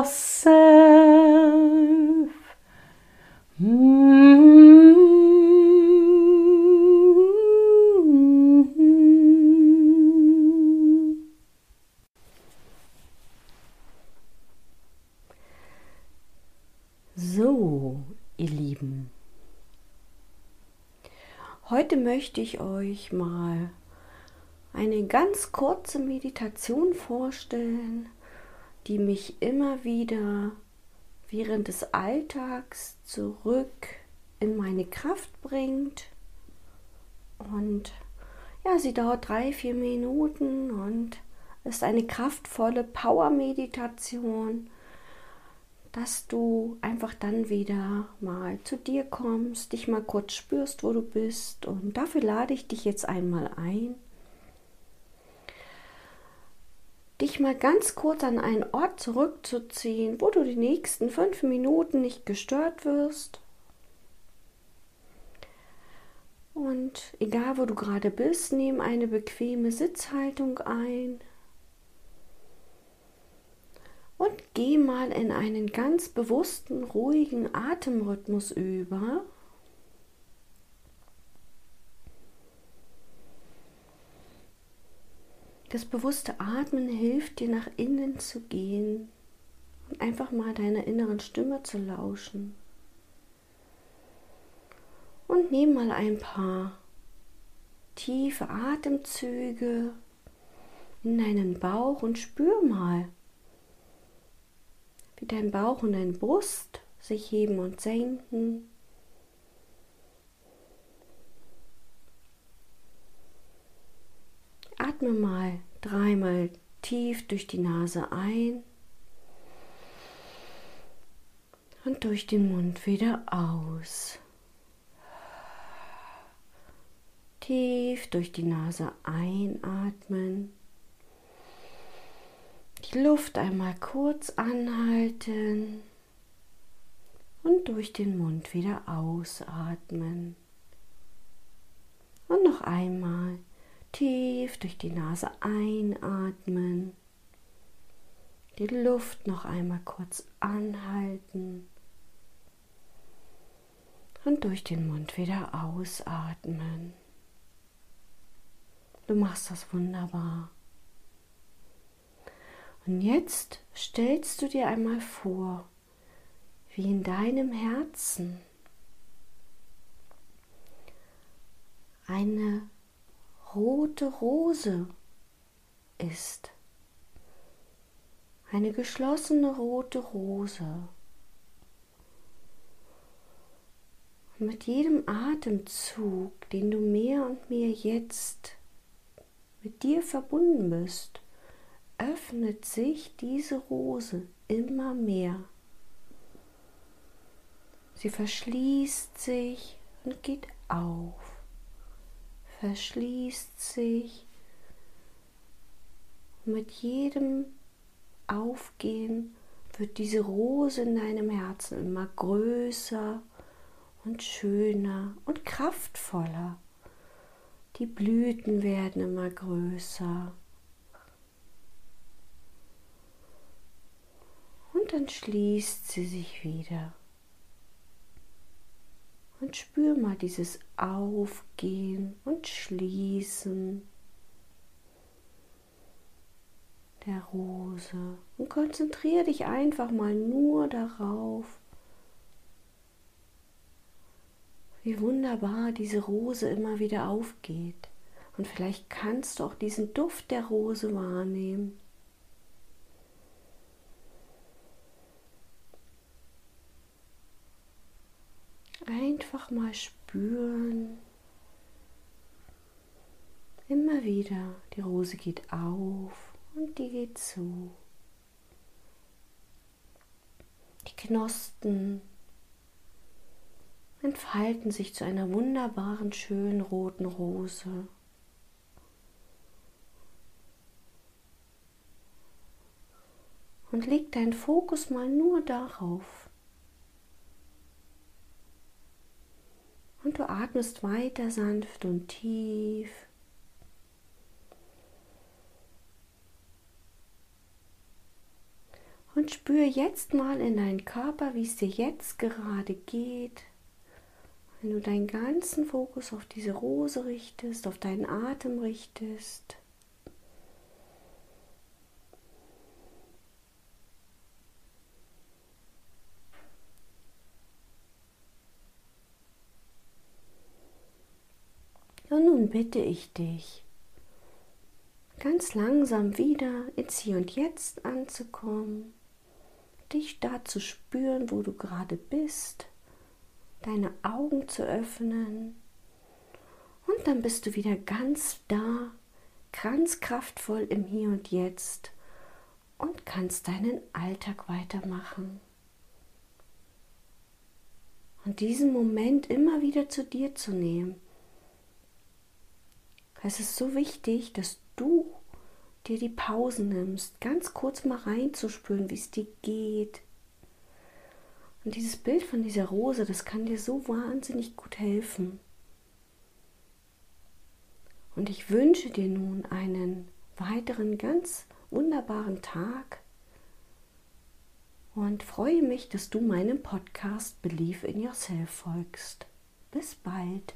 yourself. Mm-hmm. So, ihr Lieben, heute möchte ich euch mal eine ganz kurze Meditation vorstellen die mich immer wieder während des Alltags zurück in meine Kraft bringt. Und ja, sie dauert drei, vier Minuten und ist eine kraftvolle Power-Meditation, dass du einfach dann wieder mal zu dir kommst, dich mal kurz spürst, wo du bist. Und dafür lade ich dich jetzt einmal ein, dich mal ganz kurz an einen Ort zurückzuziehen, wo du die nächsten fünf Minuten nicht gestört wirst. Und egal wo du gerade bist, nimm eine bequeme Sitzhaltung ein und geh mal in einen ganz bewussten, ruhigen Atemrhythmus über. Das bewusste Atmen hilft dir nach innen zu gehen und einfach mal deiner inneren Stimme zu lauschen. Und nimm mal ein paar tiefe Atemzüge in deinen Bauch und spür mal, wie dein Bauch und deine Brust sich heben und senken. Atme mal dreimal tief durch die Nase ein und durch den Mund wieder aus. Tief durch die Nase einatmen. Die Luft einmal kurz anhalten und durch den Mund wieder ausatmen. Und noch einmal tief durch die Nase einatmen. Die Luft noch einmal kurz anhalten und durch den Mund wieder ausatmen. Du machst das wunderbar. Und jetzt stellst du dir einmal vor, wie in deinem Herzen eine rote Rose ist. Eine geschlossene rote Rose. Mit jedem Atemzug, den du mehr und mehr jetzt mit dir verbunden bist, öffnet sich diese Rose immer mehr. Sie verschließt sich und geht auf verschließt sich. Mit jedem Aufgehen wird diese Rose in deinem Herzen immer größer und schöner und kraftvoller. Die Blüten werden immer größer. Und dann schließt sie sich wieder. Und spür mal dieses Aufgehen und Schließen der Rose. Und konzentriere dich einfach mal nur darauf, wie wunderbar diese Rose immer wieder aufgeht. Und vielleicht kannst du auch diesen Duft der Rose wahrnehmen. Einfach mal spüren. Immer wieder, die Rose geht auf und die geht zu. Die Knospen entfalten sich zu einer wunderbaren, schönen roten Rose. Und leg deinen Fokus mal nur darauf. Und du atmest weiter sanft und tief. Und spür jetzt mal in deinen Körper, wie es dir jetzt gerade geht. Wenn du deinen ganzen Fokus auf diese Rose richtest, auf deinen Atem richtest, Und nun bitte ich dich, ganz langsam wieder ins Hier und Jetzt anzukommen, dich da zu spüren, wo du gerade bist, deine Augen zu öffnen und dann bist du wieder ganz da, ganz kraftvoll im Hier und Jetzt und kannst deinen Alltag weitermachen. Und diesen Moment immer wieder zu dir zu nehmen es ist so wichtig, dass du dir die Pausen nimmst, ganz kurz mal reinzuspüren, wie es dir geht. Und dieses Bild von dieser Rose, das kann dir so wahnsinnig gut helfen. Und ich wünsche dir nun einen weiteren ganz wunderbaren Tag und freue mich, dass du meinem Podcast Believe in Yourself folgst. Bis bald.